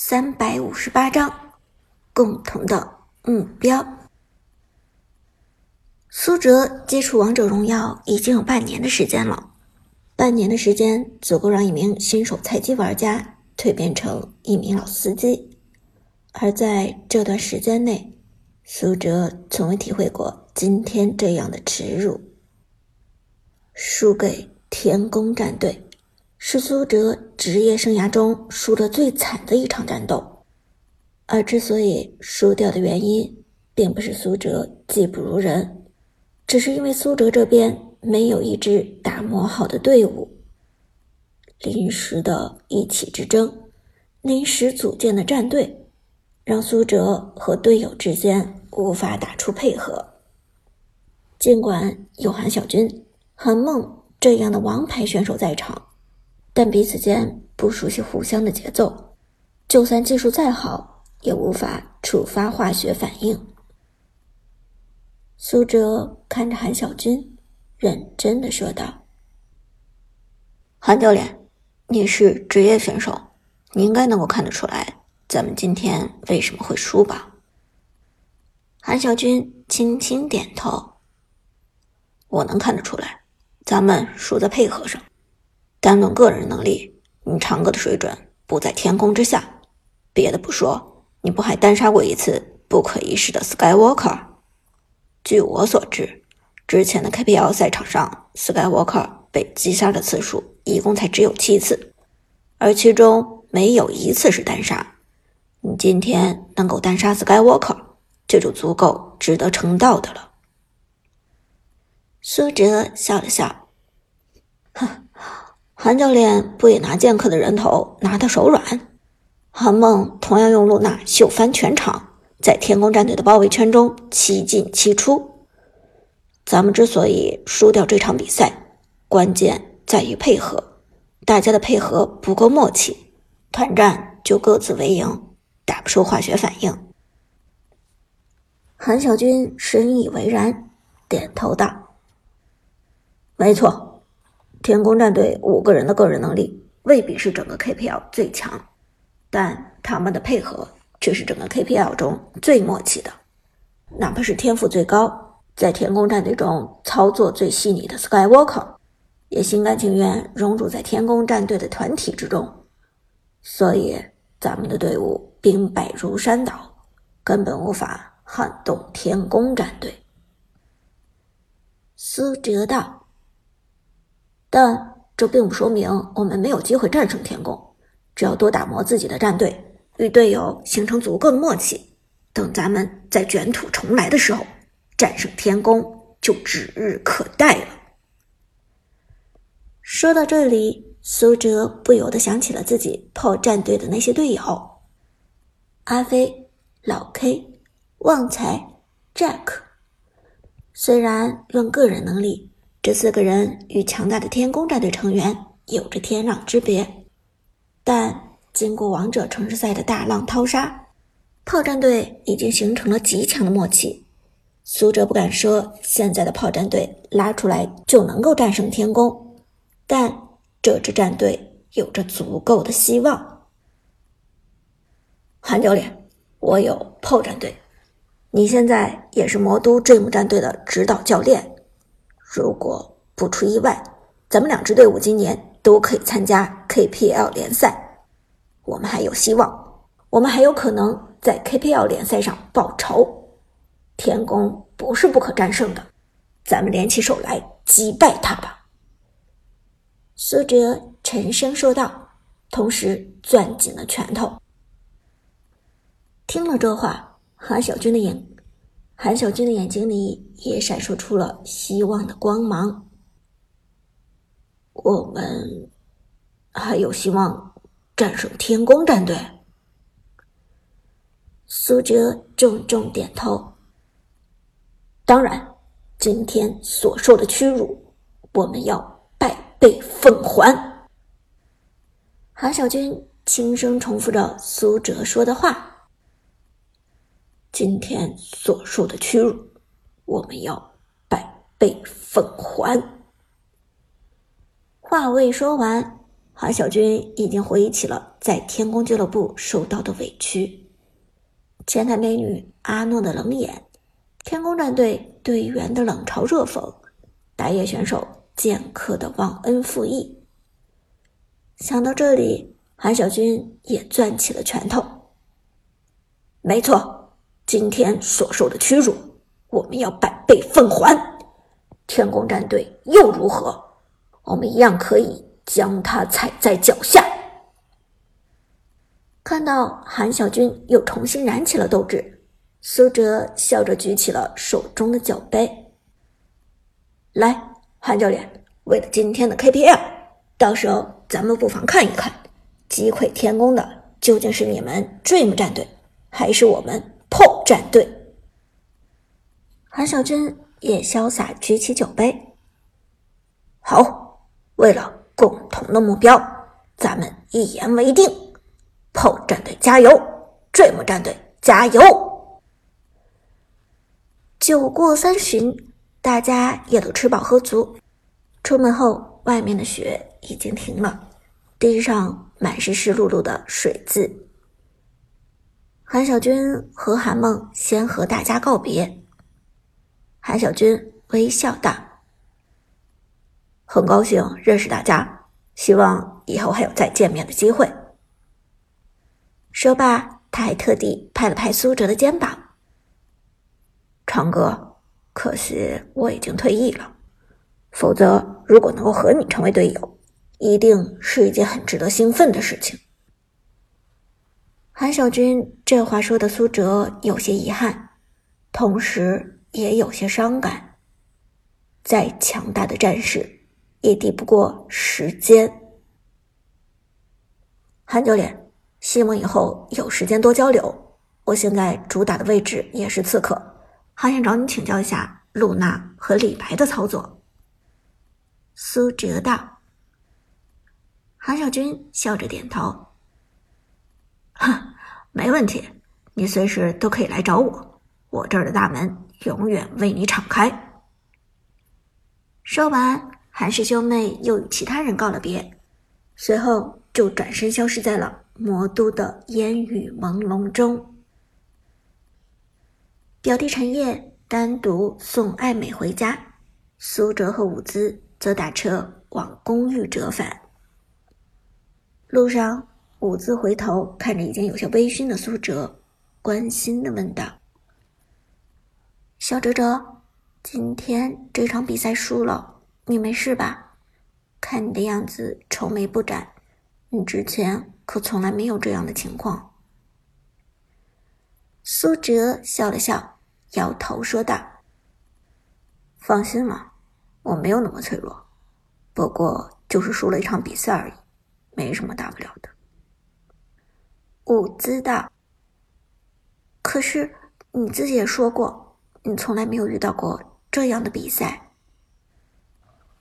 三百五十八章，共同的目标。苏哲接触王者荣耀已经有半年的时间了，半年的时间足够让一名新手菜鸡玩家蜕变成一名老司机。而在这段时间内，苏哲从未体会过今天这样的耻辱。输给天宫战队，是苏哲职业生涯中输得最惨的一场战斗。而之所以输掉的原因，并不是苏哲技不如人，只是因为苏哲这边没有一支打磨好的队伍。临时的一起之争，临时组建的战队，让苏哲和队友之间无法打出配合。尽管有韩小军。韩梦这样的王牌选手在场，但彼此间不熟悉互相的节奏，就算技术再好，也无法触发化学反应。苏哲看着韩小军，认真的说道：“韩教练，你是职业选手，你应该能够看得出来，咱们今天为什么会输吧？”韩小军轻轻点头：“我能看得出来。”咱们输在配合上，单论个人能力，你长歌的水准不在天空之下。别的不说，你不还单杀过一次不可一世的 Skywalker？据我所知，之前的 KPL 赛场上，Skywalker 被击杀的次数一共才只有七次，而其中没有一次是单杀。你今天能够单杀 Skywalker，这就足够值得称道的了。苏哲笑了笑，哼，韩教练不也拿剑客的人头拿得手软？韩梦同样用露娜秀翻全场，在天宫战队的包围圈中七进七出。咱们之所以输掉这场比赛，关键在于配合，大家的配合不够默契，团战就各自为营，打不出化学反应。韩小军深以为然，点头道。没错，天宫战队五个人的个人能力未必是整个 KPL 最强，但他们的配合却是整个 KPL 中最默契的。哪怕是天赋最高，在天宫战队中操作最细腻的 Skywalker，也心甘情愿融入在天宫战队的团体之中。所以，咱们的队伍兵败如山倒，根本无法撼动天宫战队。苏哲道。但这并不说明我们没有机会战胜天宫。只要多打磨自己的战队，与队友形成足够的默契，等咱们在卷土重来的时候，战胜天宫就指日可待了。说到这里，苏哲不由得想起了自己炮战队的那些队友：阿飞、老 K、旺财、Jack。虽然论个人能力，这四个人与强大的天宫战队成员有着天壤之别，但经过王者城市赛的大浪淘沙，炮战队已经形成了极强的默契。苏哲不敢说现在的炮战队拉出来就能够战胜天宫，但这支战队有着足够的希望。韩教练，我有炮战队，你现在也是魔都 Dream 战队的指导教练。如果不出意外，咱们两支队伍今年都可以参加 KPL 联赛，我们还有希望，我们还有可能在 KPL 联赛上报仇。天宫不是不可战胜的，咱们联起手来击败他吧。”苏哲沉声说道，同时攥紧了拳头。听了这话，韩小军的眼。韩小军的眼睛里也闪烁出了希望的光芒。我们还有希望战胜天宫战队。苏哲重重点头。当然，今天所受的屈辱，我们要百倍奉还。韩小军轻声重复着苏哲说的话。今天所受的屈辱，我们要百倍奉还。话未说完，韩小军已经回忆起了在天宫俱乐部受到的委屈：前台美女阿诺的冷眼，天宫战队队员的冷嘲热讽，打野选手剑客的忘恩负义。想到这里，韩小军也攥起了拳头。没错，今天所受的屈辱，我们要百倍奉还。天宫战队又如何？我们一样可以。将他踩在脚下。看到韩小军又重新燃起了斗志，苏哲笑着举起了手中的酒杯。来，韩教练，为了今天的 KPL，到时候咱们不妨看一看，击溃天宫的究竟是你们 Dream 战队，还是我们 PO 战队？韩小军也潇洒举起酒杯。好，为了。共同的目标，咱们一言为定。炮战队加油，Dream 战队加油！酒过三巡，大家也都吃饱喝足。出门后，外面的雪已经停了，地上满是湿漉漉的水渍。韩小军和韩梦先和大家告别。韩小军微笑道。很高兴认识大家，希望以后还有再见面的机会。说罢，他还特地拍了拍苏哲的肩膀：“长哥，可惜我已经退役了，否则如果能够和你成为队友，一定是一件很值得兴奋的事情。”韩小军这话说的，苏哲有些遗憾，同时也有些伤感。再强大的战士。也抵不过时间。韩教练，希望以后有时间多交流。我现在主打的位置也是刺客，还想找你请教一下露娜和李白的操作。苏哲道。韩小军笑着点头：“哼，没问题，你随时都可以来找我，我这儿的大门永远为你敞开。”说完。韩氏兄妹又与其他人告了别，随后就转身消失在了魔都的烟雨朦胧中。表弟陈烨单独送艾美回家，苏哲和伍兹则打车往公寓折返。路上，伍兹回头看着已经有些微醺的苏哲，关心的问道：“小哲哲，今天这场比赛输了。”你没事吧？看你的样子愁眉不展，你之前可从来没有这样的情况。苏哲笑了笑，摇头说道：“放心了，我没有那么脆弱，不过就是输了一场比赛而已，没什么大不了的。”我知道，可是你自己也说过，你从来没有遇到过这样的比赛。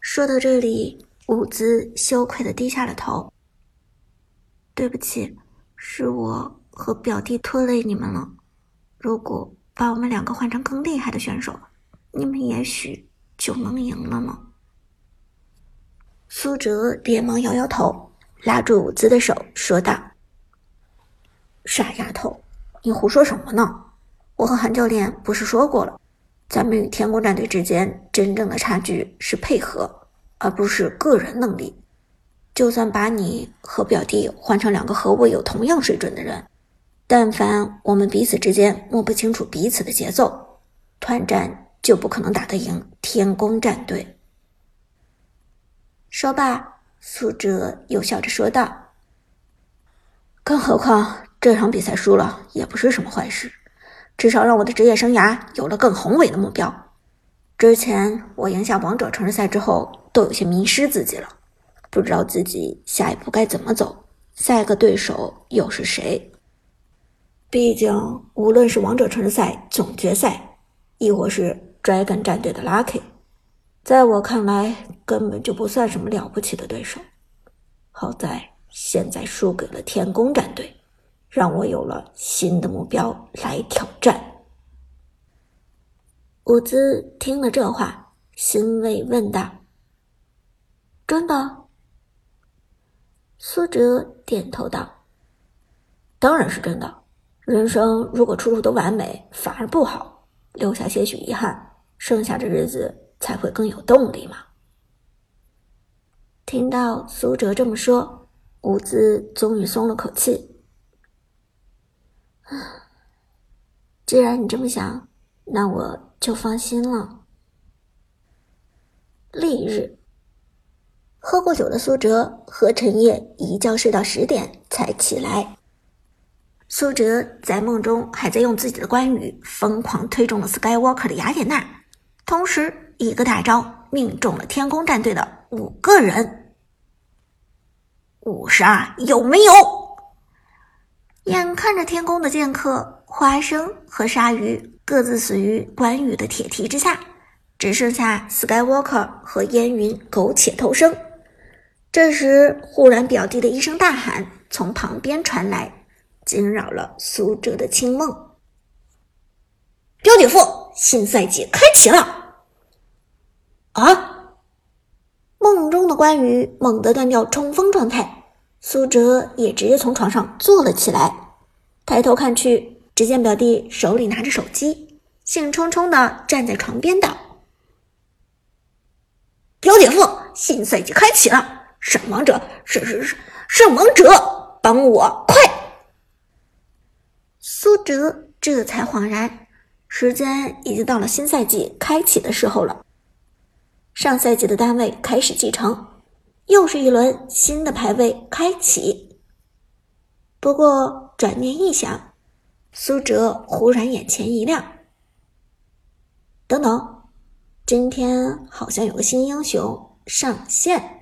说到这里，伍兹羞愧的低下了头。对不起，是我和表弟拖累你们了。如果把我们两个换成更厉害的选手，你们也许就能赢了呢。苏哲连忙摇摇头，拉住伍兹的手，说道：“傻丫头，你胡说什么呢？我和韩教练不是说过了？”咱们与天宫战队之间真正的差距是配合，而不是个人能力。就算把你和表弟换成两个和我有同样水准的人，但凡我们彼此之间摸不清楚彼此的节奏，团战就不可能打得赢天宫战队。说罢，苏哲又笑着说道：“更何况这场比赛输了也不是什么坏事。”至少让我的职业生涯有了更宏伟的目标。之前我赢下王者城市赛之后，都有些迷失自己了，不知道自己下一步该怎么走，下一个对手又是谁。毕竟，无论是王者城市赛总决赛，亦或是 Dragon 战队的 Lucky，在我看来根本就不算什么了不起的对手。好在现在输给了天宫战队。让我有了新的目标来挑战。伍兹听了这话，欣慰问道：“真的？”苏哲点头道：“当然是真的。人生如果处处都完美，反而不好，留下些许遗憾，剩下的日子才会更有动力嘛。”听到苏哲这么说，伍兹终于松了口气。啊既然你这么想，那我就放心了。翌日，喝过酒的苏哲和陈烨一觉睡到十点才起来。苏哲在梦中还在用自己的关羽疯狂推中了 Skywalker 的雅典娜，同时一个大招命中了天宫战队的五个人。五十二有没有？眼看着天宫的剑客花生和鲨鱼各自死于关羽的铁蹄之下。只剩下 Skywalker 和烟云苟且偷生。这时，忽然表弟的一声大喊从旁边传来，惊扰了苏哲的清梦。表姐夫，新赛季开启了！啊！梦中的关羽猛地断掉冲锋状态，苏哲也直接从床上坐了起来，抬头看去，只见表弟手里拿着手机，兴冲冲的站在床边道。表姐夫，新赛季开启了！圣王者，是是是，圣王者，帮我快！苏哲这才恍然，时间已经到了新赛季开启的时候了。上赛季的单位开始继承，又是一轮新的排位开启。不过转念一想，苏哲忽然眼前一亮。等等。今天好像有个新英雄上线。